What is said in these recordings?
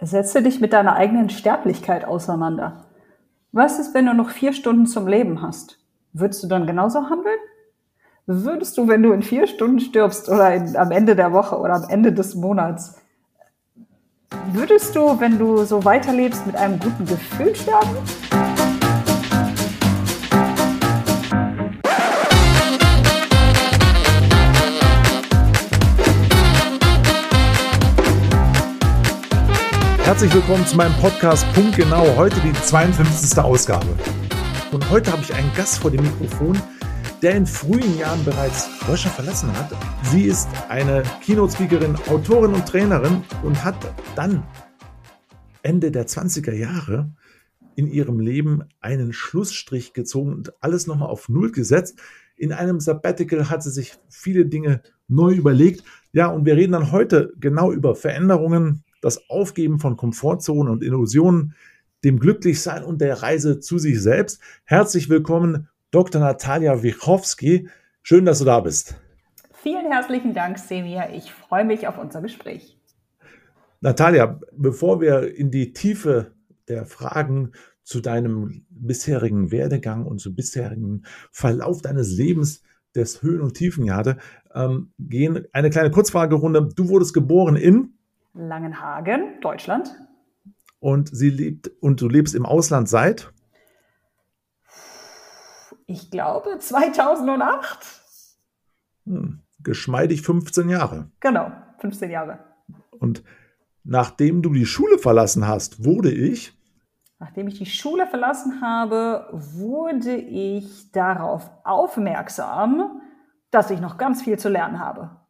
Setze dich mit deiner eigenen Sterblichkeit auseinander. Was ist, wenn du noch vier Stunden zum Leben hast? Würdest du dann genauso handeln? Würdest du, wenn du in vier Stunden stirbst oder in, am Ende der Woche oder am Ende des Monats, würdest du, wenn du so weiterlebst, mit einem guten Gefühl sterben? Herzlich willkommen zu meinem Podcast Punkt Genau. Heute die 52. Ausgabe. Und heute habe ich einen Gast vor dem Mikrofon, der in frühen Jahren bereits Deutschland verlassen hat. Sie ist eine Keynote-Speakerin, Autorin und Trainerin und hat dann Ende der 20er Jahre in ihrem Leben einen Schlussstrich gezogen und alles nochmal auf Null gesetzt. In einem Sabbatical hat sie sich viele Dinge neu überlegt. Ja, und wir reden dann heute genau über Veränderungen, das Aufgeben von Komfortzonen und Illusionen, dem Glücklichsein und der Reise zu sich selbst. Herzlich willkommen, Dr. Natalia Wichowski. Schön, dass du da bist. Vielen herzlichen Dank, Semir. Ich freue mich auf unser Gespräch. Natalia, bevor wir in die Tiefe der Fragen zu deinem bisherigen Werdegang und zum bisherigen Verlauf deines Lebens des Höhen und Tiefen hatte, ähm, gehen eine kleine Kurzfragerunde. Du wurdest geboren in Langenhagen, Deutschland. Und sie lebt und du lebst im Ausland seit? Ich glaube 2008. Hm, geschmeidig 15 Jahre. Genau, 15 Jahre. Und nachdem du die Schule verlassen hast, wurde ich? Nachdem ich die Schule verlassen habe, wurde ich darauf aufmerksam, dass ich noch ganz viel zu lernen habe.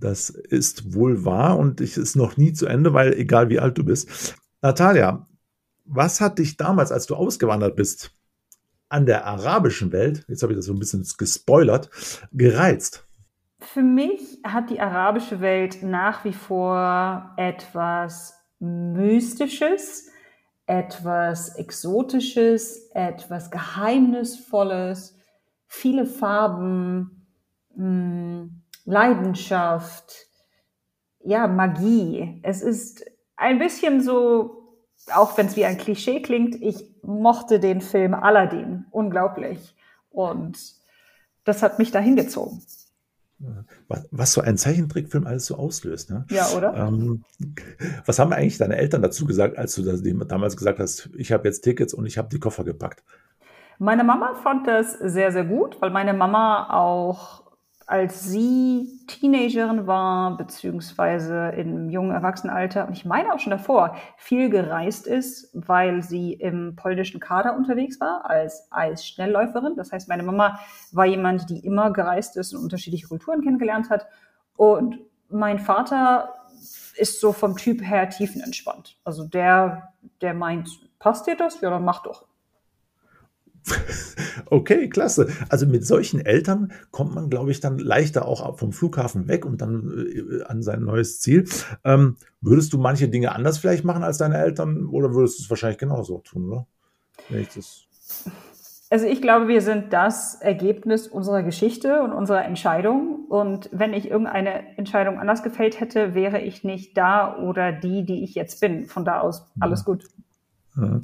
Das ist wohl wahr und es ist noch nie zu Ende, weil egal wie alt du bist. Natalia, was hat dich damals, als du ausgewandert bist, an der arabischen Welt, jetzt habe ich das so ein bisschen gespoilert, gereizt? Für mich hat die arabische Welt nach wie vor etwas Mystisches, etwas Exotisches, etwas Geheimnisvolles, viele Farben, mh, hm, Leidenschaft, ja, Magie. Es ist ein bisschen so, auch wenn es wie ein Klischee klingt, ich mochte den Film Aladdin unglaublich. Und das hat mich dahin gezogen. Was, was so ein Zeichentrickfilm alles so auslöst. Ne? Ja, oder? Ähm, was haben eigentlich deine Eltern dazu gesagt, als du das, damals gesagt hast, ich habe jetzt Tickets und ich habe die Koffer gepackt? Meine Mama fand das sehr, sehr gut, weil meine Mama auch als sie Teenagerin war, beziehungsweise im jungen Erwachsenenalter, und ich meine auch schon davor, viel gereist ist, weil sie im polnischen Kader unterwegs war, als Eisschnellläuferin. Das heißt, meine Mama war jemand, die immer gereist ist und unterschiedliche Kulturen kennengelernt hat. Und mein Vater ist so vom Typ her tiefenentspannt. Also der, der meint, passt dir das? Ja, dann mach doch. Okay, klasse. Also mit solchen Eltern kommt man, glaube ich, dann leichter auch vom Flughafen weg und dann äh, an sein neues Ziel. Ähm, würdest du manche Dinge anders vielleicht machen als deine Eltern oder würdest du es wahrscheinlich genauso tun, oder? Also ich glaube, wir sind das Ergebnis unserer Geschichte und unserer Entscheidung. Und wenn ich irgendeine Entscheidung anders gefällt hätte, wäre ich nicht da oder die, die ich jetzt bin. Von da aus alles gut. Ja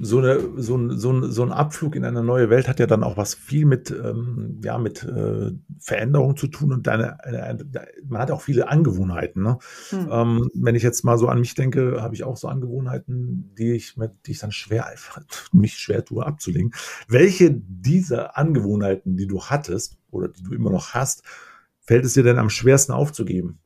so, eine, so, ein, so, ein, so ein Abflug in eine neue Welt hat ja dann auch was viel mit, ähm, ja, mit äh, Veränderung zu tun und deine, eine, eine, man hat auch viele Angewohnheiten. Ne? Hm. Ähm, wenn ich jetzt mal so an mich denke, habe ich auch so Angewohnheiten, die ich, mit, die ich dann schwer einfach, mich schwer tue abzulegen. Welche dieser Angewohnheiten, die du hattest oder die du immer noch hast, fällt es dir denn am schwersten aufzugeben?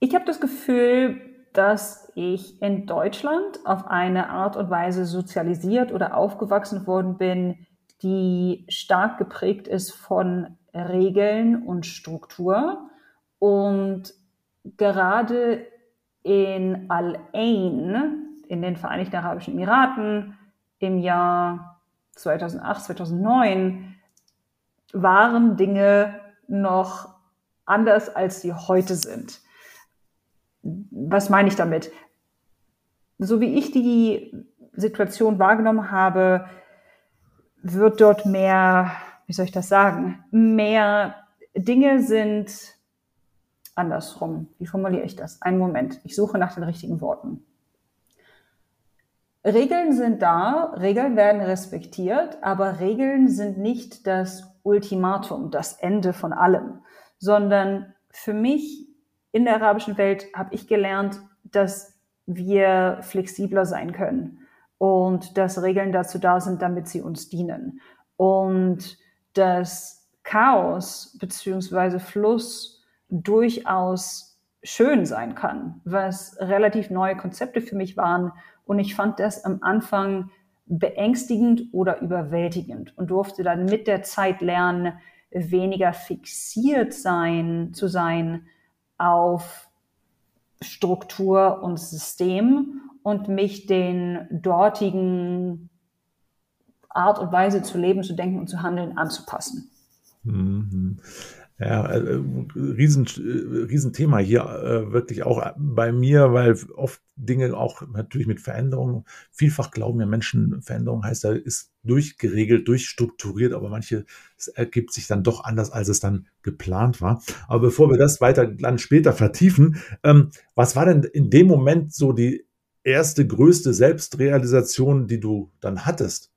Ich habe das Gefühl, dass ich in Deutschland auf eine Art und Weise sozialisiert oder aufgewachsen worden bin, die stark geprägt ist von Regeln und Struktur. Und gerade in Al-Ain, in den Vereinigten Arabischen Emiraten, im Jahr 2008, 2009, waren Dinge noch anders, als sie heute sind was meine ich damit? So wie ich die Situation wahrgenommen habe, wird dort mehr, wie soll ich das sagen, mehr Dinge sind andersrum. Wie formuliere ich das? Einen Moment. Ich suche nach den richtigen Worten. Regeln sind da, Regeln werden respektiert, aber Regeln sind nicht das Ultimatum, das Ende von allem, sondern für mich in der arabischen Welt habe ich gelernt, dass wir flexibler sein können und dass Regeln dazu da sind, damit sie uns dienen und dass Chaos beziehungsweise Fluss durchaus schön sein kann, was relativ neue Konzepte für mich waren. Und ich fand das am Anfang beängstigend oder überwältigend und durfte dann mit der Zeit lernen, weniger fixiert sein, zu sein auf Struktur und System und mich den dortigen Art und Weise zu leben, zu denken und zu handeln anzupassen. Mhm. Ja, äh, riesen, äh, Riesenthema hier äh, wirklich auch bei mir, weil oft Dinge auch natürlich mit Veränderungen, vielfach glauben ja Menschen, Veränderung heißt ja, ist durchgeregelt, durchstrukturiert, aber manche, ergibt sich dann doch anders, als es dann geplant war. Aber bevor wir das weiter dann später vertiefen, ähm, was war denn in dem Moment so die erste größte Selbstrealisation, die du dann hattest?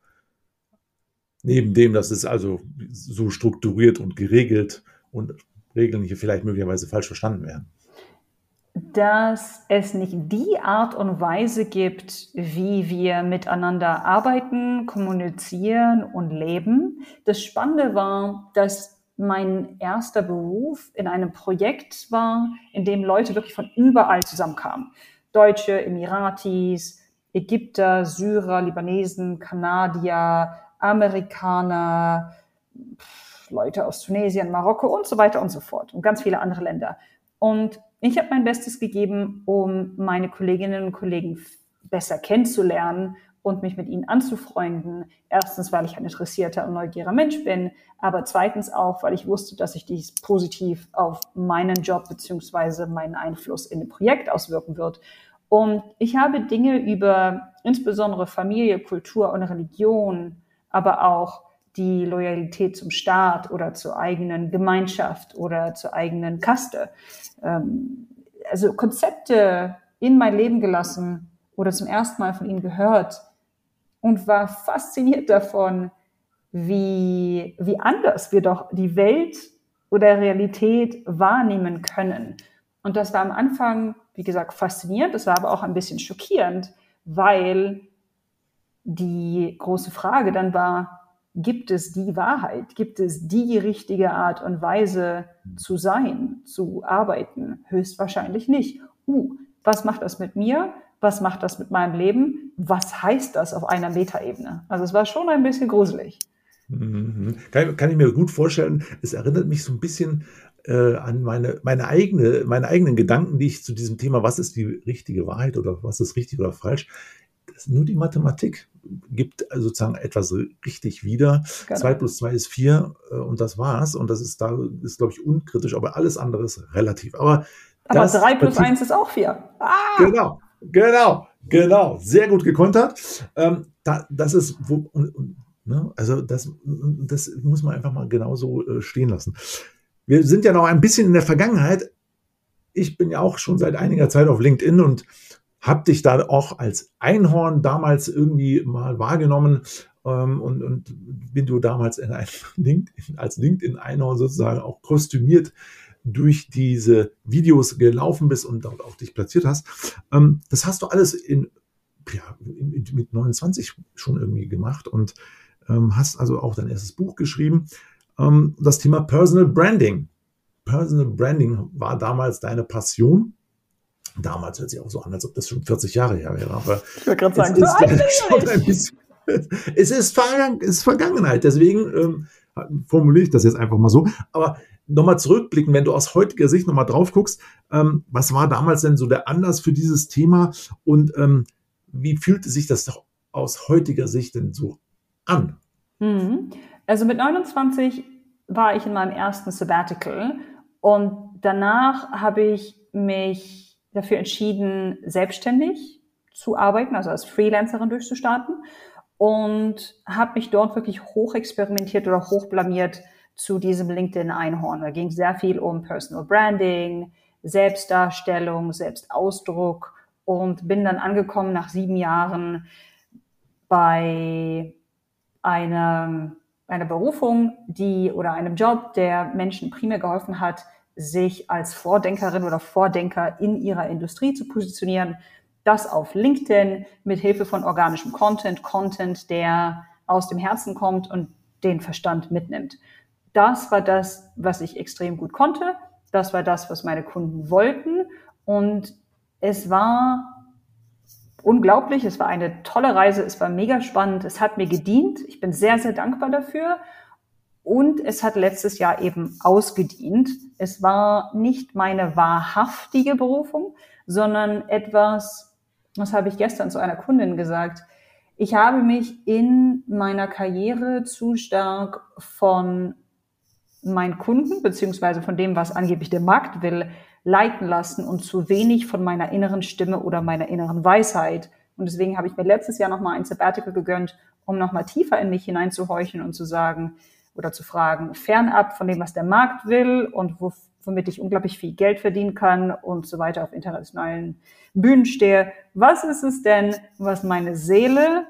Neben dem, dass es also so strukturiert und geregelt und Regeln hier vielleicht möglicherweise falsch verstanden werden? Dass es nicht die Art und Weise gibt, wie wir miteinander arbeiten, kommunizieren und leben. Das Spannende war, dass mein erster Beruf in einem Projekt war, in dem Leute wirklich von überall zusammenkamen. Deutsche, Emiratis, Ägypter, Syrer, Libanesen, Kanadier, Amerikaner, Leute aus Tunesien, Marokko und so weiter und so fort und ganz viele andere Länder. Und ich habe mein Bestes gegeben, um meine Kolleginnen und Kollegen besser kennenzulernen und mich mit ihnen anzufreunden. Erstens, weil ich ein interessierter und neugieriger Mensch bin, aber zweitens auch, weil ich wusste, dass sich dies positiv auf meinen Job beziehungsweise meinen Einfluss in dem Projekt auswirken wird. Und ich habe Dinge über insbesondere Familie, Kultur und Religion, aber auch die Loyalität zum Staat oder zur eigenen Gemeinschaft oder zur eigenen Kaste. Ähm, also Konzepte in mein Leben gelassen oder zum ersten Mal von ihnen gehört und war fasziniert davon, wie, wie anders wir doch die Welt oder Realität wahrnehmen können. Und das war am Anfang, wie gesagt, faszinierend, das war aber auch ein bisschen schockierend, weil die große Frage dann war, gibt es die Wahrheit, gibt es die richtige Art und Weise zu sein, zu arbeiten? Höchstwahrscheinlich nicht. Uh, was macht das mit mir? Was macht das mit meinem Leben? Was heißt das auf einer Metaebene? Also es war schon ein bisschen gruselig. Mhm. Kann, kann, ich mir gut vorstellen. Es erinnert mich so ein bisschen äh, an meine, meine, eigene, meine eigenen Gedanken, die ich zu diesem Thema, was ist die richtige Wahrheit oder was ist richtig oder falsch, nur die Mathematik gibt sozusagen etwas richtig wieder. Genau. 2 plus 2 ist 4 äh, und das war's. Und das ist da, ist, glaube ich, unkritisch, aber alles andere ist relativ. Aber, aber 3 plus 1 ist auch 4. Ah! Genau, genau, genau. Sehr gut gekontert. Ähm, da, das ist, wo, und, und, ne, also das, das muss man einfach mal genauso äh, stehen lassen. Wir sind ja noch ein bisschen in der Vergangenheit. Ich bin ja auch schon seit einiger Zeit auf LinkedIn und hab dich da auch als Einhorn damals irgendwie mal wahrgenommen ähm, und, und bin du damals in ein LinkedIn, als LinkedIn-Einhorn sozusagen auch kostümiert durch diese Videos gelaufen bist und dort auch dich platziert hast. Ähm, das hast du alles in, ja, mit 29 schon irgendwie gemacht und ähm, hast also auch dein erstes Buch geschrieben. Ähm, das Thema Personal Branding. Personal Branding war damals deine Passion Damals hört sich auch so an, als ob das schon 40 Jahre her wäre. Aber ich wollte gerade sagen, es ist, bisschen, es ist, Vergangen, es ist Vergangenheit. Deswegen ähm, formuliere ich das jetzt einfach mal so. Aber nochmal zurückblicken, wenn du aus heutiger Sicht nochmal drauf guckst, ähm, was war damals denn so der Anlass für dieses Thema und ähm, wie fühlte sich das doch aus heutiger Sicht denn so an? Mhm. Also mit 29 war ich in meinem ersten Sabbatical und danach habe ich mich dafür entschieden, selbstständig zu arbeiten, also als Freelancerin durchzustarten und habe mich dort wirklich hoch experimentiert oder hoch blamiert zu diesem LinkedIn-Einhorn. Da ging sehr viel um Personal Branding, Selbstdarstellung, Selbstausdruck und bin dann angekommen nach sieben Jahren bei einer, einer Berufung, die oder einem Job, der Menschen primär geholfen hat, sich als Vordenkerin oder Vordenker in ihrer Industrie zu positionieren. Das auf LinkedIn mit Hilfe von organischem Content, Content, der aus dem Herzen kommt und den Verstand mitnimmt. Das war das, was ich extrem gut konnte. Das war das, was meine Kunden wollten. Und es war unglaublich. Es war eine tolle Reise. Es war mega spannend. Es hat mir gedient. Ich bin sehr, sehr dankbar dafür. Und es hat letztes Jahr eben ausgedient. Es war nicht meine wahrhaftige Berufung, sondern etwas, was habe ich gestern zu einer Kundin gesagt. Ich habe mich in meiner Karriere zu stark von meinen Kunden beziehungsweise von dem, was angeblich der Markt will, leiten lassen und zu wenig von meiner inneren Stimme oder meiner inneren Weisheit. Und deswegen habe ich mir letztes Jahr nochmal ein Sabbatical gegönnt, um nochmal tiefer in mich hineinzuhorchen und zu sagen, oder zu fragen, fernab von dem, was der Markt will und wo, womit ich unglaublich viel Geld verdienen kann und so weiter auf internationalen Bühnen stehe. Was ist es denn, was meine Seele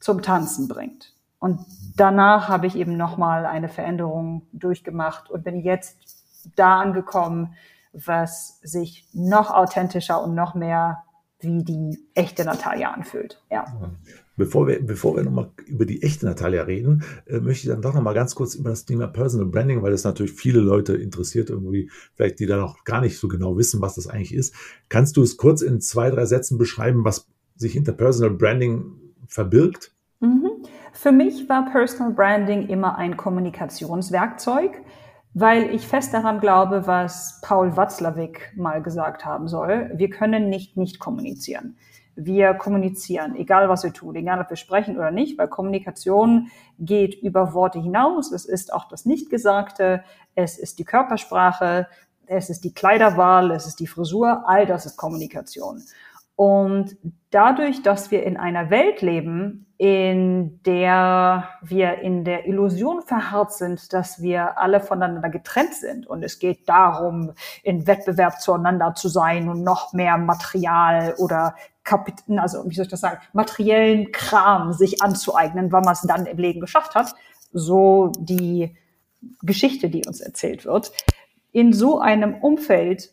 zum Tanzen bringt? Und danach habe ich eben nochmal eine Veränderung durchgemacht und bin jetzt da angekommen, was sich noch authentischer und noch mehr wie die echte Natalia anfühlt. Ja. Bevor wir, bevor wir nochmal über die echte Natalia reden, äh, möchte ich dann doch nochmal ganz kurz über das Thema Personal Branding, weil das natürlich viele Leute interessiert, irgendwie, vielleicht die da noch gar nicht so genau wissen, was das eigentlich ist. Kannst du es kurz in zwei, drei Sätzen beschreiben, was sich hinter Personal Branding verbirgt? Mhm. Für mich war Personal Branding immer ein Kommunikationswerkzeug weil ich fest daran glaube, was Paul Watzlawick mal gesagt haben soll. Wir können nicht nicht kommunizieren. Wir kommunizieren, egal was wir tun, egal ob wir sprechen oder nicht, weil Kommunikation geht über Worte hinaus. Es ist auch das Nichtgesagte, es ist die Körpersprache, es ist die Kleiderwahl, es ist die Frisur, all das ist Kommunikation. Und dadurch, dass wir in einer Welt leben, in der wir in der Illusion verharrt sind, dass wir alle voneinander getrennt sind und es geht darum, in Wettbewerb zueinander zu sein und noch mehr Material oder Kapit also wie soll ich das sagen, materiellen Kram sich anzueignen, weil man es dann im Leben geschafft hat, so die Geschichte, die uns erzählt wird. In so einem Umfeld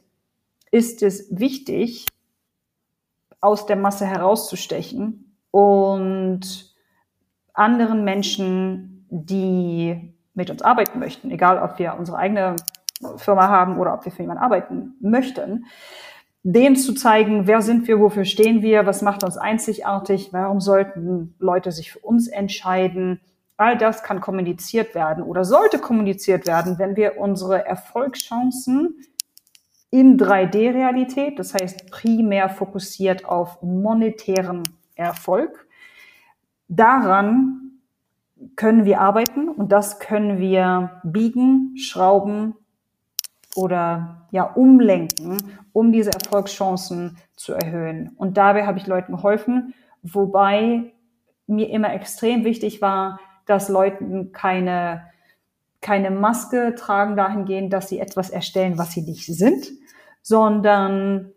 ist es wichtig, aus der Masse herauszustechen und anderen Menschen, die mit uns arbeiten möchten, egal ob wir unsere eigene Firma haben oder ob wir für jemanden arbeiten möchten, denen zu zeigen, wer sind wir, wofür stehen wir, was macht uns einzigartig, warum sollten Leute sich für uns entscheiden. All das kann kommuniziert werden oder sollte kommuniziert werden, wenn wir unsere Erfolgschancen in 3D-Realität, das heißt primär fokussiert auf monetären Erfolg. Daran können wir arbeiten und das können wir biegen, schrauben oder ja umlenken, um diese Erfolgschancen zu erhöhen. Und dabei habe ich Leuten geholfen, wobei mir immer extrem wichtig war, dass Leuten keine keine Maske tragen dahingehend, dass sie etwas erstellen, was sie nicht sind, sondern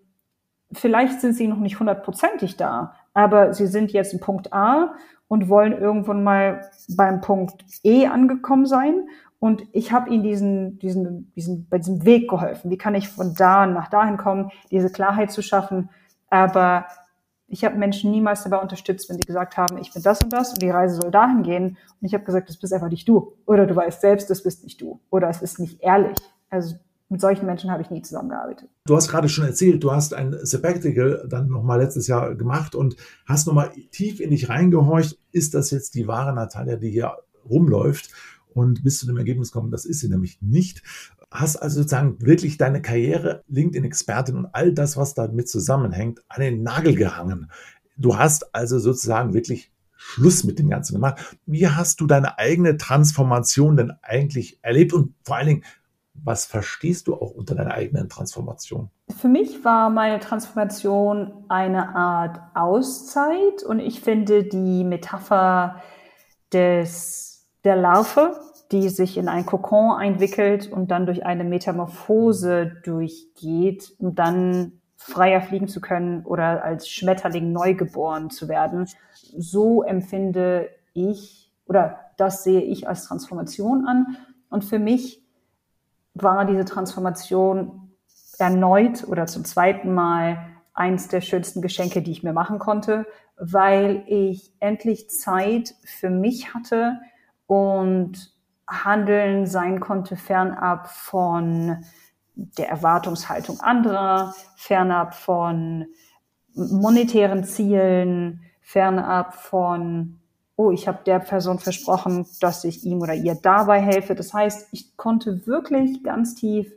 vielleicht sind sie noch nicht hundertprozentig da, aber sie sind jetzt in Punkt A und wollen irgendwann mal beim Punkt E angekommen sein. Und ich habe ihnen diesen, diesen, diesen, bei diesem Weg geholfen. Wie kann ich von da nach dahin kommen, diese Klarheit zu schaffen? Aber ich habe Menschen niemals dabei unterstützt, wenn sie gesagt haben, ich bin das und das und die Reise soll dahin gehen. Und ich habe gesagt, das bist einfach nicht du. Oder du weißt selbst, das bist nicht du. Oder es ist nicht ehrlich. Also mit solchen Menschen habe ich nie zusammengearbeitet. Du hast gerade schon erzählt, du hast ein Sabbatical dann nochmal letztes Jahr gemacht und hast nochmal tief in dich reingehorcht. Ist das jetzt die wahre Natalia, die hier rumläuft? Und bist zu dem Ergebnis gekommen, das ist sie nämlich nicht. Hast also sozusagen wirklich deine Karriere, LinkedIn-Expertin und all das, was damit zusammenhängt, an den Nagel gehangen. Du hast also sozusagen wirklich Schluss mit dem Ganzen gemacht. Wie hast du deine eigene Transformation denn eigentlich erlebt und vor allen Dingen, was verstehst du auch unter deiner eigenen Transformation? Für mich war meine Transformation eine Art Auszeit und ich finde die Metapher des, der Larve die sich in ein Kokon einwickelt und dann durch eine Metamorphose durchgeht, um dann freier fliegen zu können oder als Schmetterling neugeboren zu werden. So empfinde ich oder das sehe ich als Transformation an. Und für mich war diese Transformation erneut oder zum zweiten Mal eins der schönsten Geschenke, die ich mir machen konnte, weil ich endlich Zeit für mich hatte und Handeln sein konnte fernab von der Erwartungshaltung anderer, fernab von monetären Zielen, fernab von, oh, ich habe der Person versprochen, dass ich ihm oder ihr dabei helfe. Das heißt, ich konnte wirklich ganz tief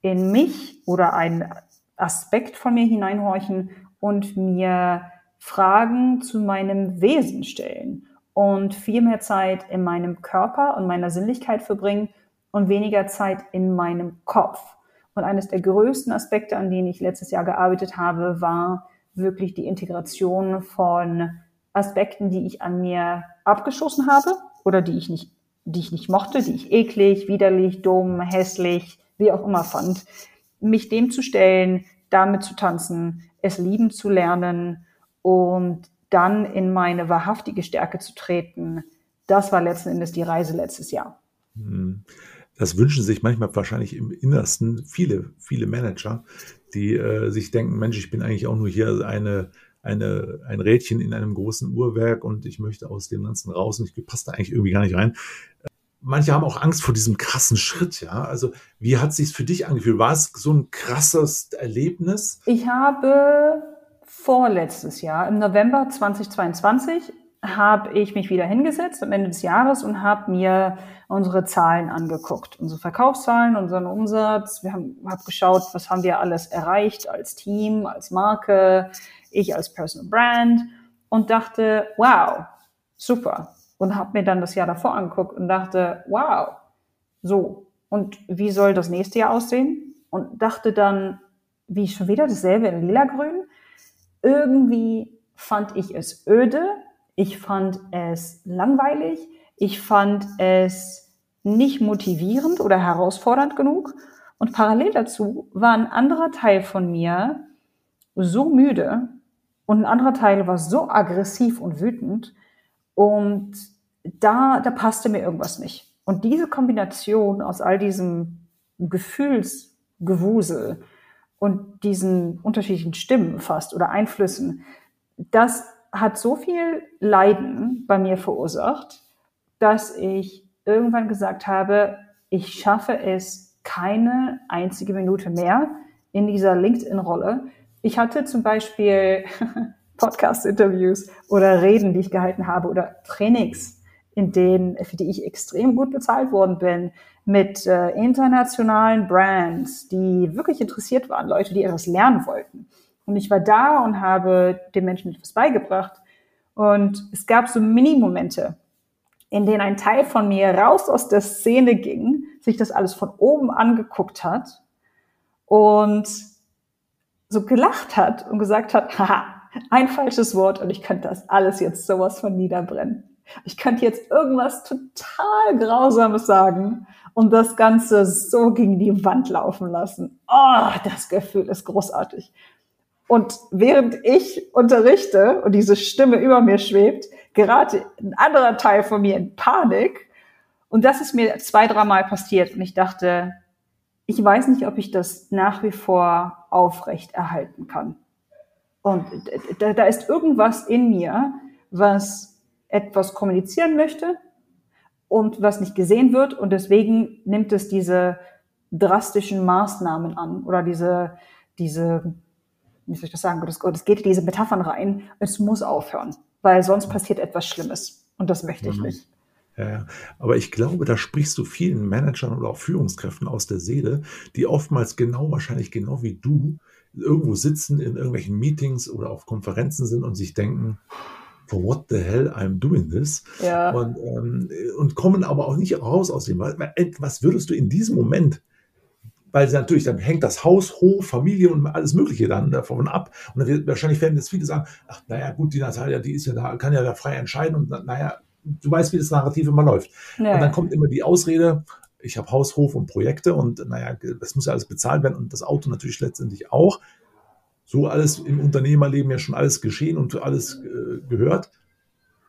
in mich oder einen Aspekt von mir hineinhorchen und mir Fragen zu meinem Wesen stellen und viel mehr Zeit in meinem Körper und meiner Sinnlichkeit verbringen und weniger Zeit in meinem Kopf. Und eines der größten Aspekte, an denen ich letztes Jahr gearbeitet habe, war wirklich die Integration von Aspekten, die ich an mir abgeschossen habe oder die ich nicht, die ich nicht mochte, die ich eklig, widerlich, dumm, hässlich, wie auch immer fand, mich dem zu stellen, damit zu tanzen, es lieben zu lernen und dann in meine wahrhaftige Stärke zu treten. Das war letzten Endes die Reise letztes Jahr. Hm das wünschen sich manchmal wahrscheinlich im Innersten viele, viele Manager, die äh, sich denken, Mensch, ich bin eigentlich auch nur hier eine, eine, ein Rädchen in einem großen Uhrwerk und ich möchte aus dem Ganzen raus und ich passe da eigentlich irgendwie gar nicht rein. Manche haben auch Angst vor diesem krassen Schritt, ja. Also, wie hat sich für dich angefühlt? War es so ein krasses Erlebnis? Ich habe vorletztes Jahr, im November 2022, habe ich mich wieder hingesetzt am Ende des Jahres und habe mir unsere Zahlen angeguckt, unsere Verkaufszahlen, unseren Umsatz. Wir haben hab geschaut, was haben wir alles erreicht als Team, als Marke, ich als Personal Brand und dachte, wow, super. Und habe mir dann das Jahr davor angeguckt und dachte, wow, so. Und wie soll das nächste Jahr aussehen? Und dachte dann, wie schon wieder dasselbe in lila-grün. Irgendwie fand ich es öde, ich fand es langweilig. Ich fand es nicht motivierend oder herausfordernd genug. Und parallel dazu war ein anderer Teil von mir so müde und ein anderer Teil war so aggressiv und wütend. Und da, da passte mir irgendwas nicht. Und diese Kombination aus all diesem Gefühlsgewusel und diesen unterschiedlichen Stimmen fast oder Einflüssen, das hat so viel Leiden bei mir verursacht, dass ich irgendwann gesagt habe, ich schaffe es keine einzige Minute mehr in dieser LinkedIn-Rolle. Ich hatte zum Beispiel Podcast-Interviews oder Reden, die ich gehalten habe oder Trainings, in denen, für die ich extrem gut bezahlt worden bin, mit äh, internationalen Brands, die wirklich interessiert waren, Leute, die etwas lernen wollten. Und ich war da und habe den Menschen etwas beigebracht. Und es gab so Mini-Momente, in denen ein Teil von mir raus aus der Szene ging, sich das alles von oben angeguckt hat und so gelacht hat und gesagt hat, haha, ein falsches Wort und ich könnte das alles jetzt sowas von niederbrennen. Ich könnte jetzt irgendwas total Grausames sagen und das Ganze so gegen die Wand laufen lassen. Oh, das Gefühl ist großartig. Und während ich unterrichte und diese Stimme über mir schwebt, gerate ein anderer Teil von mir in Panik. Und das ist mir zwei, dreimal passiert. Und ich dachte, ich weiß nicht, ob ich das nach wie vor aufrecht erhalten kann. Und da, da ist irgendwas in mir, was etwas kommunizieren möchte und was nicht gesehen wird. Und deswegen nimmt es diese drastischen Maßnahmen an oder diese, diese wie soll ich das sagen, Gottes Gott, es geht in diese Metaphern rein, es muss aufhören, weil sonst passiert etwas Schlimmes und das möchte ich mhm. nicht. Ja, ja, aber ich glaube, da sprichst du vielen Managern oder auch Führungskräften aus der Seele, die oftmals genau, wahrscheinlich genau wie du, irgendwo sitzen in irgendwelchen Meetings oder auf Konferenzen sind und sich denken, for what the hell I'm doing this? Ja. Und, ähm, und kommen aber auch nicht raus aus dem, was würdest du in diesem Moment weil sie natürlich, dann hängt das Haus, Hof, Familie und alles Mögliche dann davon ab. Und dann wird, wahrscheinlich werden jetzt viele sagen, ach, naja, gut, die Natalia, die ist ja da, kann ja da frei entscheiden und naja, du weißt, wie das Narrativ immer läuft. Ja. Und dann kommt immer die Ausrede, ich habe Haus, Hof und Projekte und naja, das muss ja alles bezahlt werden und das Auto natürlich letztendlich auch. So alles im Unternehmerleben ja schon alles geschehen und alles äh, gehört.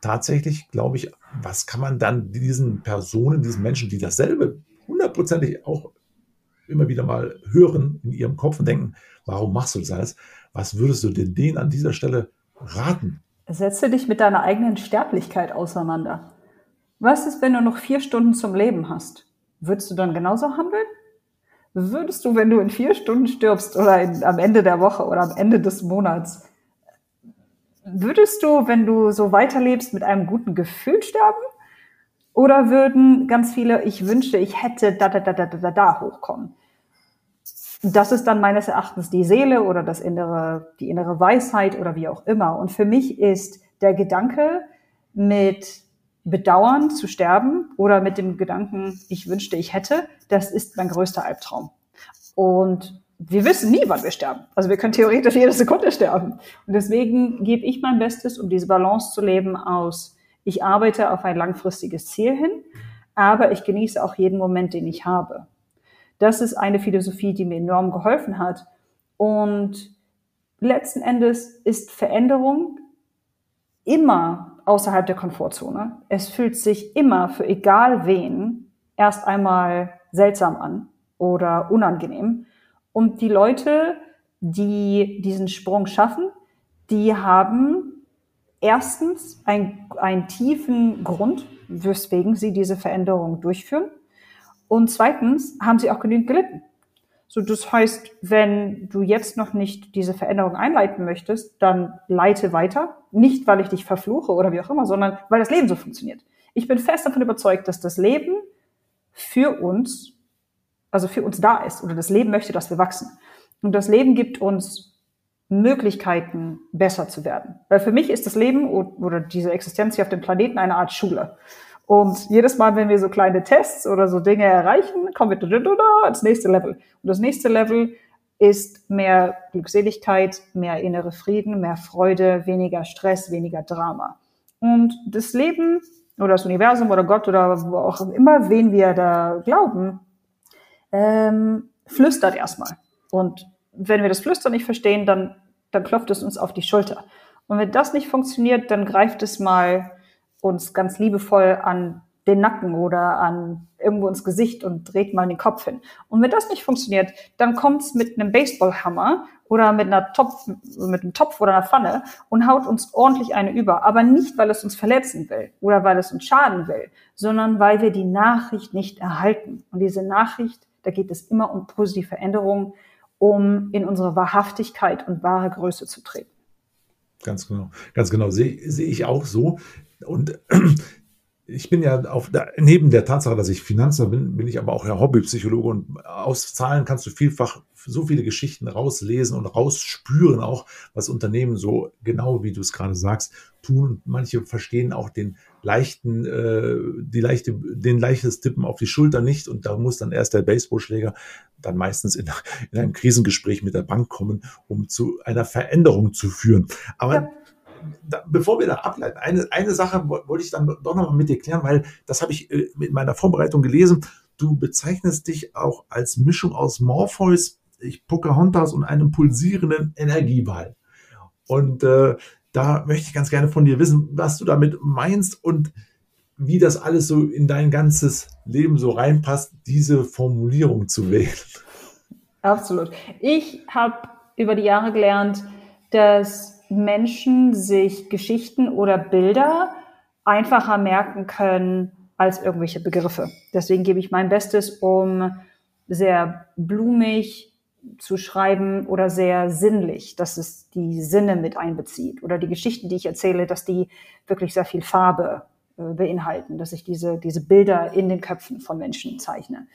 Tatsächlich glaube ich, was kann man dann diesen Personen, diesen Menschen, die dasselbe hundertprozentig auch immer wieder mal hören in ihrem Kopf und denken, warum machst du das alles? Was würdest du denn denen an dieser Stelle raten? Setze dich mit deiner eigenen Sterblichkeit auseinander. Was ist, wenn du noch vier Stunden zum Leben hast? Würdest du dann genauso handeln? Würdest du, wenn du in vier Stunden stirbst oder in, am Ende der Woche oder am Ende des Monats, würdest du, wenn du so weiterlebst, mit einem guten Gefühl sterben? Oder würden ganz viele, ich wünschte, ich hätte da, da, da, da, da, da hochkommen? Das ist dann meines Erachtens die Seele oder das innere, die innere Weisheit oder wie auch immer. Und für mich ist der Gedanke, mit Bedauern zu sterben oder mit dem Gedanken, ich wünschte, ich hätte, das ist mein größter Albtraum. Und wir wissen nie, wann wir sterben. Also wir können theoretisch jede Sekunde sterben. Und deswegen gebe ich mein Bestes, um diese Balance zu leben aus, ich arbeite auf ein langfristiges Ziel hin, aber ich genieße auch jeden Moment, den ich habe. Das ist eine Philosophie, die mir enorm geholfen hat. Und letzten Endes ist Veränderung immer außerhalb der Komfortzone. Es fühlt sich immer für egal wen erst einmal seltsam an oder unangenehm. Und die Leute, die diesen Sprung schaffen, die haben erstens einen, einen tiefen Grund, weswegen sie diese Veränderung durchführen. Und zweitens haben sie auch genügend gelitten. So, das heißt, wenn du jetzt noch nicht diese Veränderung einleiten möchtest, dann leite weiter. Nicht, weil ich dich verfluche oder wie auch immer, sondern weil das Leben so funktioniert. Ich bin fest davon überzeugt, dass das Leben für uns, also für uns da ist oder das Leben möchte, dass wir wachsen. Und das Leben gibt uns Möglichkeiten, besser zu werden. Weil für mich ist das Leben oder diese Existenz hier auf dem Planeten eine Art Schule. Und jedes Mal, wenn wir so kleine Tests oder so Dinge erreichen, kommen wir ins nächste Level. Und das nächste Level ist mehr Glückseligkeit, mehr innere Frieden, mehr Freude, weniger Stress, weniger Drama. Und das Leben oder das Universum oder Gott oder wo auch immer, wen wir da glauben, ähm, flüstert erstmal. Und wenn wir das Flüstern nicht verstehen, dann, dann klopft es uns auf die Schulter. Und wenn das nicht funktioniert, dann greift es mal uns ganz liebevoll an den Nacken oder an irgendwo ins Gesicht und dreht mal den Kopf hin. Und wenn das nicht funktioniert, dann kommt's mit einem Baseballhammer oder mit einer Topf, mit einem Topf oder einer Pfanne und haut uns ordentlich eine über. Aber nicht, weil es uns verletzen will oder weil es uns schaden will, sondern weil wir die Nachricht nicht erhalten. Und diese Nachricht, da geht es immer um positive Veränderungen, um in unsere Wahrhaftigkeit und wahre Größe zu treten. Ganz genau, ganz genau. Sehe seh ich auch so. Und ich bin ja auf neben der Tatsache, dass ich Finanzer bin, bin ich aber auch ja Hobbypsychologe und aus Zahlen kannst du vielfach so viele Geschichten rauslesen und rausspüren auch, was Unternehmen so genau, wie du es gerade sagst, tun. Manche verstehen auch den leichten, äh, die leichte, den leichtes Tippen auf die Schulter nicht und da muss dann erst der Baseballschläger dann meistens in, in einem Krisengespräch mit der Bank kommen, um zu einer Veränderung zu führen. Aber ja da, bevor wir da ableiten, eine, eine Sache wollte ich dann doch nochmal mit dir klären, weil das habe ich äh, mit meiner Vorbereitung gelesen. Du bezeichnest dich auch als Mischung aus Morpheus, ich Pocahontas und einem pulsierenden Energieball. Und äh, da möchte ich ganz gerne von dir wissen, was du damit meinst und wie das alles so in dein ganzes Leben so reinpasst, diese Formulierung zu wählen. Absolut. Ich habe über die Jahre gelernt, dass Menschen sich Geschichten oder Bilder einfacher merken können als irgendwelche Begriffe. Deswegen gebe ich mein Bestes, um sehr blumig zu schreiben oder sehr sinnlich, dass es die Sinne mit einbezieht oder die Geschichten, die ich erzähle, dass die wirklich sehr viel Farbe äh, beinhalten, dass ich diese, diese Bilder in den Köpfen von Menschen zeichne.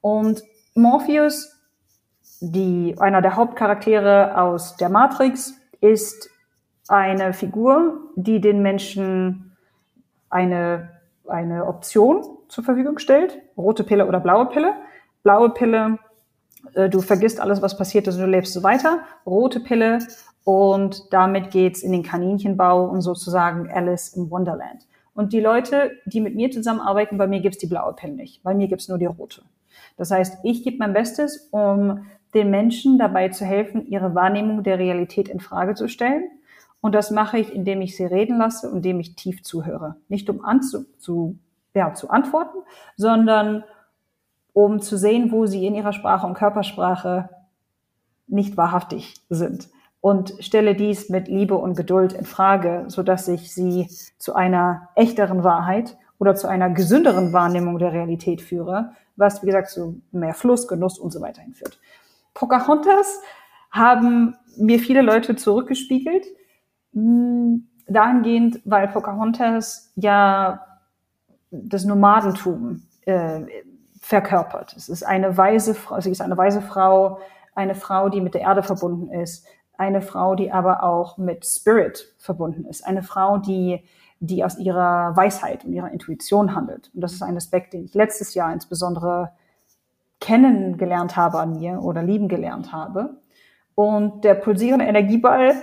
Und Morpheus, die, einer der Hauptcharaktere aus der Matrix, ist eine Figur, die den Menschen eine, eine Option zur Verfügung stellt, rote Pille oder blaue Pille. Blaue Pille, äh, du vergisst alles, was passiert ist und du lebst so weiter. Rote Pille und damit geht's in den Kaninchenbau und sozusagen Alice im Wonderland. Und die Leute, die mit mir zusammenarbeiten, bei mir gibt's die blaue Pille nicht. Bei mir gibt's nur die rote. Das heißt, ich gebe mein Bestes, um den Menschen dabei zu helfen, ihre Wahrnehmung der Realität in Frage zu stellen. Und das mache ich, indem ich sie reden lasse und indem ich tief zuhöre. Nicht um anzu, zu, ja, zu antworten, sondern um zu sehen, wo sie in ihrer Sprache und Körpersprache nicht wahrhaftig sind. Und stelle dies mit Liebe und Geduld in Frage, so dass ich sie zu einer echteren Wahrheit oder zu einer gesünderen Wahrnehmung der Realität führe, was, wie gesagt, zu mehr Fluss, Genuss und so weiter hinführt. Pocahontas haben mir viele Leute zurückgespiegelt, dahingehend, weil Pocahontas ja das Nomadentum äh, verkörpert. Es ist eine weise Frau, sie ist eine weise Frau, eine Frau, die mit der Erde verbunden ist, eine Frau, die aber auch mit Spirit verbunden ist, eine Frau, die die aus ihrer Weisheit und ihrer Intuition handelt. Und das ist ein Aspekt, den ich letztes Jahr insbesondere kennengelernt habe an mir oder lieben gelernt habe. Und der pulsierende Energieball,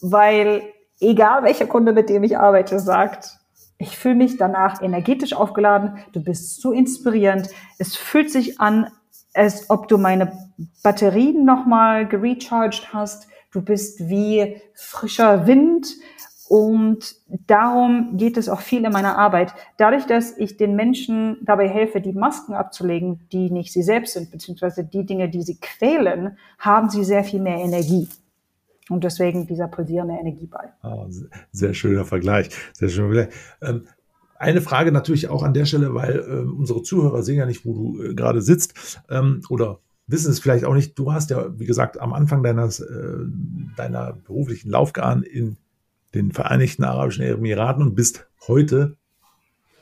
weil egal welcher Kunde, mit dem ich arbeite, sagt, ich fühle mich danach energetisch aufgeladen, du bist so inspirierend, es fühlt sich an, als ob du meine Batterien nochmal gerecharged hast, du bist wie frischer Wind, und darum geht es auch viel in meiner Arbeit. Dadurch, dass ich den Menschen dabei helfe, die Masken abzulegen, die nicht sie selbst sind, beziehungsweise die Dinge, die sie quälen, haben sie sehr viel mehr Energie. Und deswegen dieser pulsierende Energieball. Oh, sehr schöner Vergleich. Sehr schöner Vergleich. Ähm, eine Frage natürlich auch an der Stelle, weil ähm, unsere Zuhörer sehen ja nicht, wo du äh, gerade sitzt ähm, oder wissen es vielleicht auch nicht. Du hast ja, wie gesagt, am Anfang deines, äh, deiner beruflichen Laufbahn in den Vereinigten Arabischen Emiraten und bist heute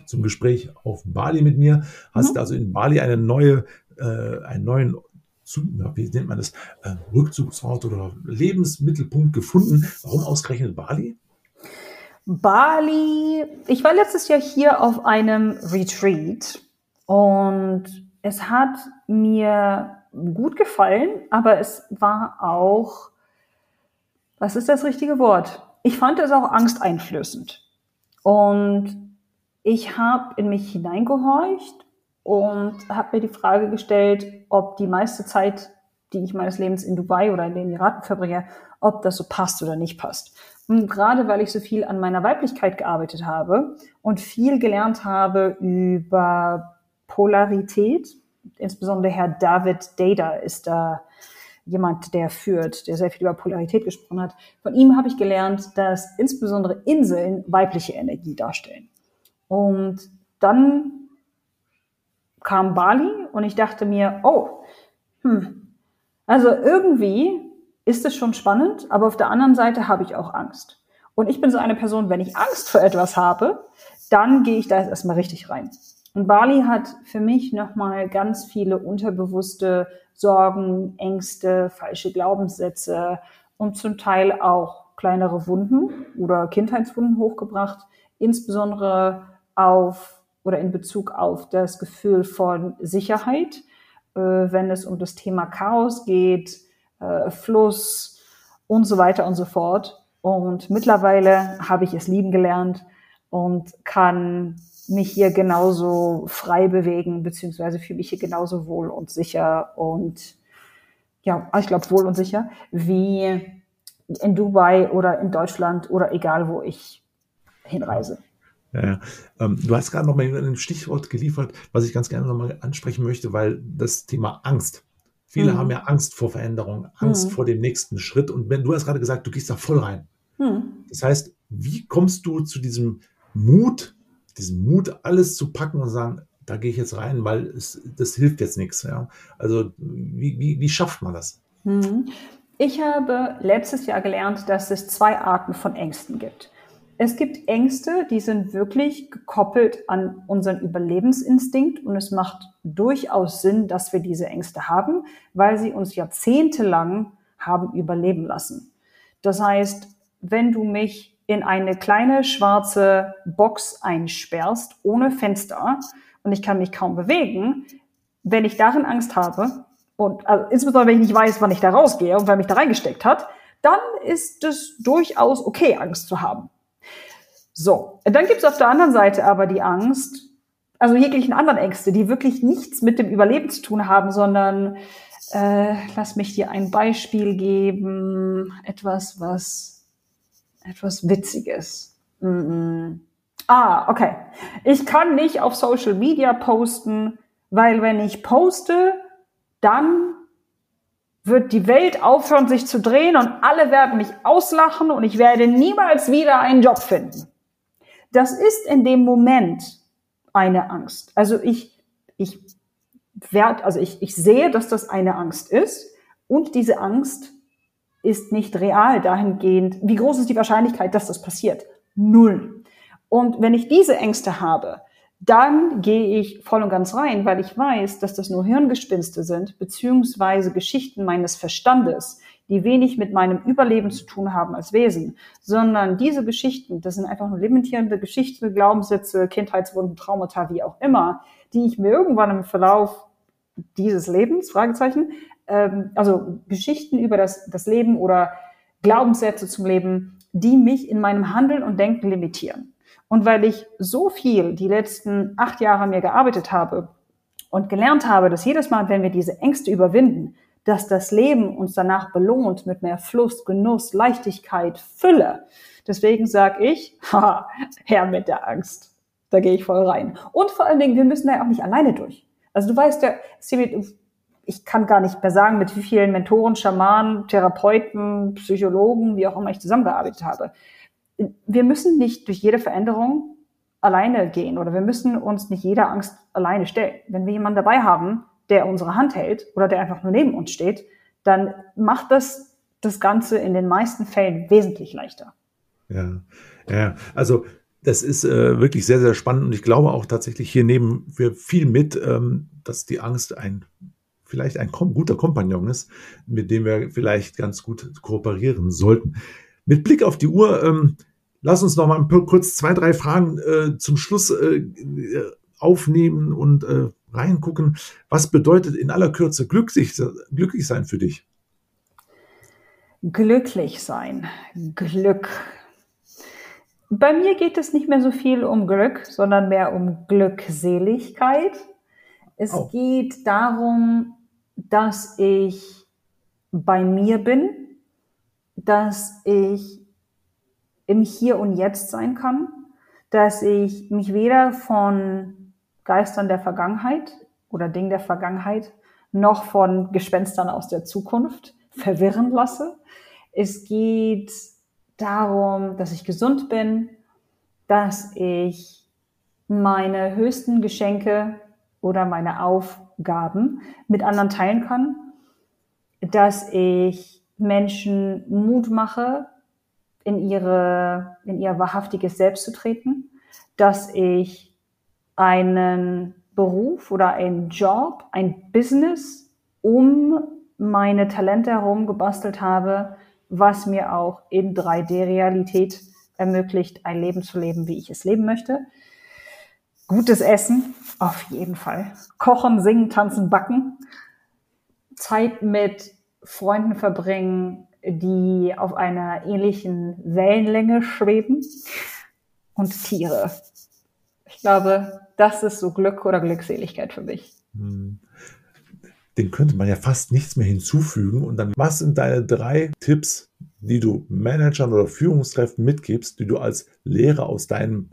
zum Gespräch auf Bali mit mir. Hast mhm. also in Bali eine neue, äh, einen neuen wie nennt man das, äh, Rückzugsort oder Lebensmittelpunkt gefunden. Warum ausgerechnet Bali? Bali, ich war letztes Jahr hier auf einem Retreat und es hat mir gut gefallen, aber es war auch, was ist das richtige Wort? ich fand es auch angsteinflößend. Und ich habe in mich hineingehorcht und habe mir die Frage gestellt, ob die meiste Zeit, die ich meines Lebens in Dubai oder in den Emiraten verbringe, ob das so passt oder nicht passt. Und gerade weil ich so viel an meiner Weiblichkeit gearbeitet habe und viel gelernt habe über Polarität, insbesondere Herr David Data ist da jemand, der führt, der sehr viel über Polarität gesprochen hat. Von ihm habe ich gelernt, dass insbesondere Inseln weibliche Energie darstellen. Und dann kam Bali und ich dachte mir, oh, hm, also irgendwie ist es schon spannend, aber auf der anderen Seite habe ich auch Angst. Und ich bin so eine Person, wenn ich Angst vor etwas habe, dann gehe ich da jetzt erstmal richtig rein. Und Bali hat für mich nochmal ganz viele unterbewusste Sorgen, Ängste, falsche Glaubenssätze und zum Teil auch kleinere Wunden oder Kindheitswunden hochgebracht, insbesondere auf oder in Bezug auf das Gefühl von Sicherheit, äh, wenn es um das Thema Chaos geht, äh, Fluss und so weiter und so fort. Und mittlerweile habe ich es lieben gelernt und kann mich hier genauso frei bewegen, beziehungsweise fühle mich hier genauso wohl und sicher und ja, ich glaube wohl und sicher, wie in Dubai oder in Deutschland oder egal, wo ich hinreise. Ja. Ähm, du hast gerade noch mal ein Stichwort geliefert, was ich ganz gerne noch mal ansprechen möchte, weil das Thema Angst. Viele mhm. haben ja Angst vor Veränderung, Angst mhm. vor dem nächsten Schritt. Und wenn du hast gerade gesagt, du gehst da voll rein. Mhm. Das heißt, wie kommst du zu diesem Mut, diesen Mut, alles zu packen und sagen, da gehe ich jetzt rein, weil es, das hilft jetzt nichts. Ja? Also wie, wie, wie schafft man das? Mhm. Ich habe letztes Jahr gelernt, dass es zwei Arten von Ängsten gibt. Es gibt Ängste, die sind wirklich gekoppelt an unseren Überlebensinstinkt und es macht durchaus Sinn, dass wir diese Ängste haben, weil sie uns jahrzehntelang haben überleben lassen. Das heißt, wenn du mich in eine kleine schwarze Box einsperrst, ohne Fenster, und ich kann mich kaum bewegen, wenn ich darin Angst habe, und also insbesondere wenn ich nicht weiß, wann ich da rausgehe und wer mich da reingesteckt hat, dann ist es durchaus okay, Angst zu haben. So, dann gibt es auf der anderen Seite aber die Angst, also jeglichen anderen Ängste, die wirklich nichts mit dem Überleben zu tun haben, sondern äh, lass mich dir ein Beispiel geben, etwas, was etwas Witziges. Mm -mm. Ah, okay. Ich kann nicht auf Social Media posten, weil wenn ich poste, dann wird die Welt aufhören, sich zu drehen und alle werden mich auslachen und ich werde niemals wieder einen Job finden. Das ist in dem Moment eine Angst. Also ich, ich werde, also ich, ich sehe, dass das eine Angst ist und diese Angst ist nicht real dahingehend. Wie groß ist die Wahrscheinlichkeit, dass das passiert? Null. Und wenn ich diese Ängste habe, dann gehe ich voll und ganz rein, weil ich weiß, dass das nur Hirngespinste sind, beziehungsweise Geschichten meines Verstandes, die wenig mit meinem Überleben zu tun haben als Wesen, sondern diese Geschichten, das sind einfach nur limitierende Geschichten, Glaubenssätze, Kindheitswunden, Traumata, wie auch immer, die ich mir irgendwann im Verlauf dieses Lebens, Fragezeichen, ähm, also Geschichten über das, das Leben oder Glaubenssätze zum Leben, die mich in meinem Handeln und Denken limitieren. Und weil ich so viel die letzten acht Jahre mir gearbeitet habe und gelernt habe, dass jedes Mal, wenn wir diese Ängste überwinden, dass das Leben uns danach belohnt mit mehr Fluss, Genuss, Leichtigkeit, Fülle. Deswegen sage ich, haha, her mit der Angst. Da gehe ich voll rein. Und vor allen Dingen, wir müssen da ja auch nicht alleine durch. Also du weißt ja, ich kann gar nicht mehr sagen, mit wie vielen Mentoren, Schamanen, Therapeuten, Psychologen, wie auch immer ich zusammengearbeitet habe wir müssen nicht durch jede Veränderung alleine gehen oder wir müssen uns nicht jeder Angst alleine stellen. Wenn wir jemanden dabei haben, der unsere Hand hält oder der einfach nur neben uns steht, dann macht das das Ganze in den meisten Fällen wesentlich leichter. Ja, ja, also das ist äh, wirklich sehr, sehr spannend und ich glaube auch tatsächlich, hier nehmen wir viel mit, ähm, dass die Angst ein vielleicht ein guter Kompagnon ist, mit dem wir vielleicht ganz gut kooperieren sollten. Mit Blick auf die Uhr, ähm, lass uns noch mal kurz zwei, drei Fragen äh, zum Schluss äh, aufnehmen und äh, reingucken. Was bedeutet in aller Kürze glücklich, glücklich sein für dich? Glücklich sein, Glück. Bei mir geht es nicht mehr so viel um Glück, sondern mehr um Glückseligkeit. Es oh. geht darum, dass ich bei mir bin, dass ich im Hier und Jetzt sein kann, dass ich mich weder von Geistern der Vergangenheit oder Dingen der Vergangenheit noch von Gespenstern aus der Zukunft verwirren lasse. Es geht darum, dass ich gesund bin, dass ich meine höchsten Geschenke oder meine Aufgaben mit anderen teilen kann, dass ich Menschen Mut mache, in ihre, in ihr wahrhaftiges Selbst zu treten, dass ich einen Beruf oder einen Job, ein Business um meine Talente herum gebastelt habe, was mir auch in 3D-Realität ermöglicht, ein Leben zu leben, wie ich es leben möchte. Gutes Essen, auf jeden Fall. Kochen, singen, tanzen, backen. Zeit mit Freunden verbringen, die auf einer ähnlichen Wellenlänge schweben und Tiere. Ich glaube, das ist so Glück oder Glückseligkeit für mich. Hm. Den könnte man ja fast nichts mehr hinzufügen. Und dann, was sind deine drei Tipps, die du Managern oder Führungskräften mitgibst, die du als Lehrer aus deinem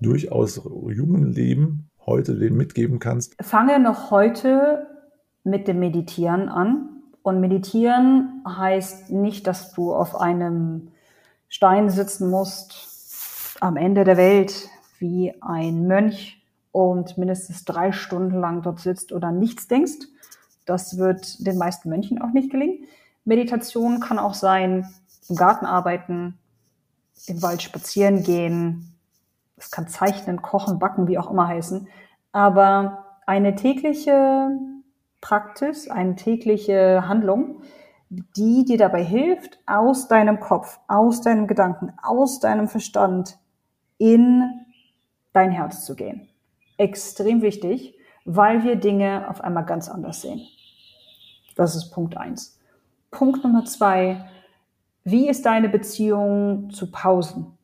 durchaus jungen Leben heute denen mitgeben kannst? Fange noch heute mit dem Meditieren an. Und meditieren heißt nicht, dass du auf einem Stein sitzen musst am Ende der Welt wie ein Mönch und mindestens drei Stunden lang dort sitzt oder nichts denkst. Das wird den meisten Mönchen auch nicht gelingen. Meditation kann auch sein, im Garten arbeiten, im Wald spazieren gehen. Es kann zeichnen, kochen, backen, wie auch immer heißen. Aber eine tägliche Praxis, eine tägliche Handlung, die dir dabei hilft, aus deinem Kopf, aus deinem Gedanken, aus deinem Verstand in dein Herz zu gehen. Extrem wichtig, weil wir Dinge auf einmal ganz anders sehen. Das ist Punkt eins. Punkt Nummer zwei. Wie ist deine Beziehung zu Pausen?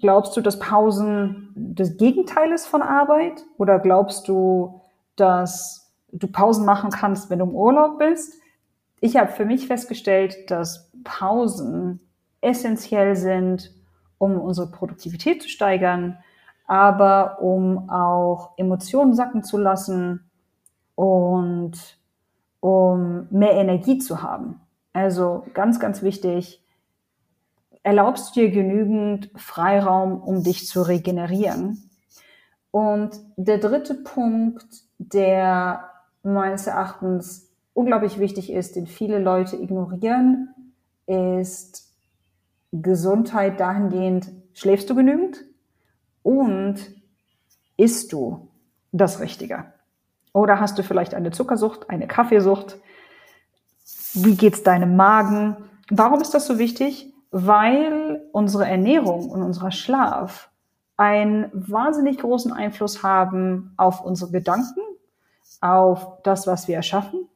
glaubst du, dass Pausen das Gegenteil ist von Arbeit? Oder glaubst du, dass du Pausen machen kannst, wenn du im Urlaub bist? Ich habe für mich festgestellt, dass Pausen essentiell sind, um unsere Produktivität zu steigern, aber um auch Emotionen sacken zu lassen und um mehr Energie zu haben. Also ganz, ganz wichtig, erlaubst du dir genügend Freiraum, um dich zu regenerieren. Und der dritte Punkt, der meines Erachtens unglaublich wichtig ist, den viele Leute ignorieren, ist Gesundheit dahingehend, schläfst du genügend und isst du das Richtige? Oder hast du vielleicht eine Zuckersucht, eine Kaffeesucht? Wie geht's deinem Magen? Warum ist das so wichtig? Weil unsere Ernährung und unser Schlaf einen wahnsinnig großen Einfluss haben auf unsere Gedanken, auf das, was wir erschaffen,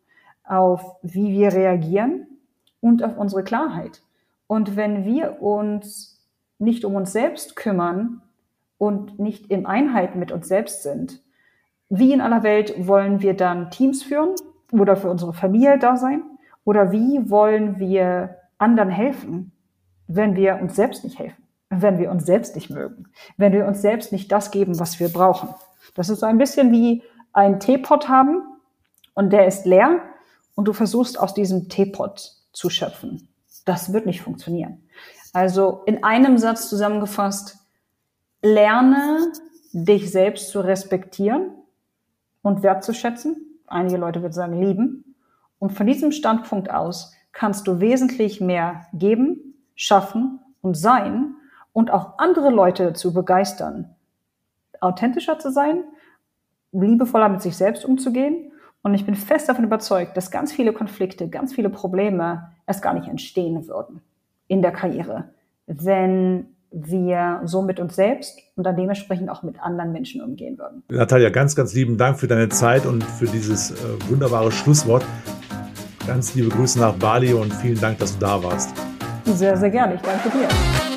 auf wie wir reagieren und auf unsere Klarheit. Und wenn wir uns nicht um uns selbst kümmern und nicht in Einheit mit uns selbst sind, wie in aller Welt wollen wir dann Teams führen oder für unsere Familie da sein? Oder wie wollen wir anderen helfen, wenn wir uns selbst nicht helfen? Wenn wir uns selbst nicht mögen? Wenn wir uns selbst nicht das geben, was wir brauchen? Das ist so ein bisschen wie ein Teepot haben und der ist leer und du versuchst aus diesem Teepot zu schöpfen. Das wird nicht funktionieren. Also in einem Satz zusammengefasst, lerne dich selbst zu respektieren und wertzuschätzen. Einige Leute würden sagen lieben. Und von diesem Standpunkt aus kannst du wesentlich mehr geben, schaffen und sein und auch andere Leute zu begeistern, authentischer zu sein, liebevoller mit sich selbst umzugehen. Und ich bin fest davon überzeugt, dass ganz viele Konflikte, ganz viele Probleme erst gar nicht entstehen würden in der Karriere, wenn wir so mit uns selbst und dann dementsprechend auch mit anderen Menschen umgehen würden. Natalia, ganz, ganz lieben Dank für deine Zeit und für dieses äh, wunderbare Schlusswort. Ganz liebe Grüße nach Bali und vielen Dank, dass du da warst. Sehr, sehr gerne. Ich danke dir.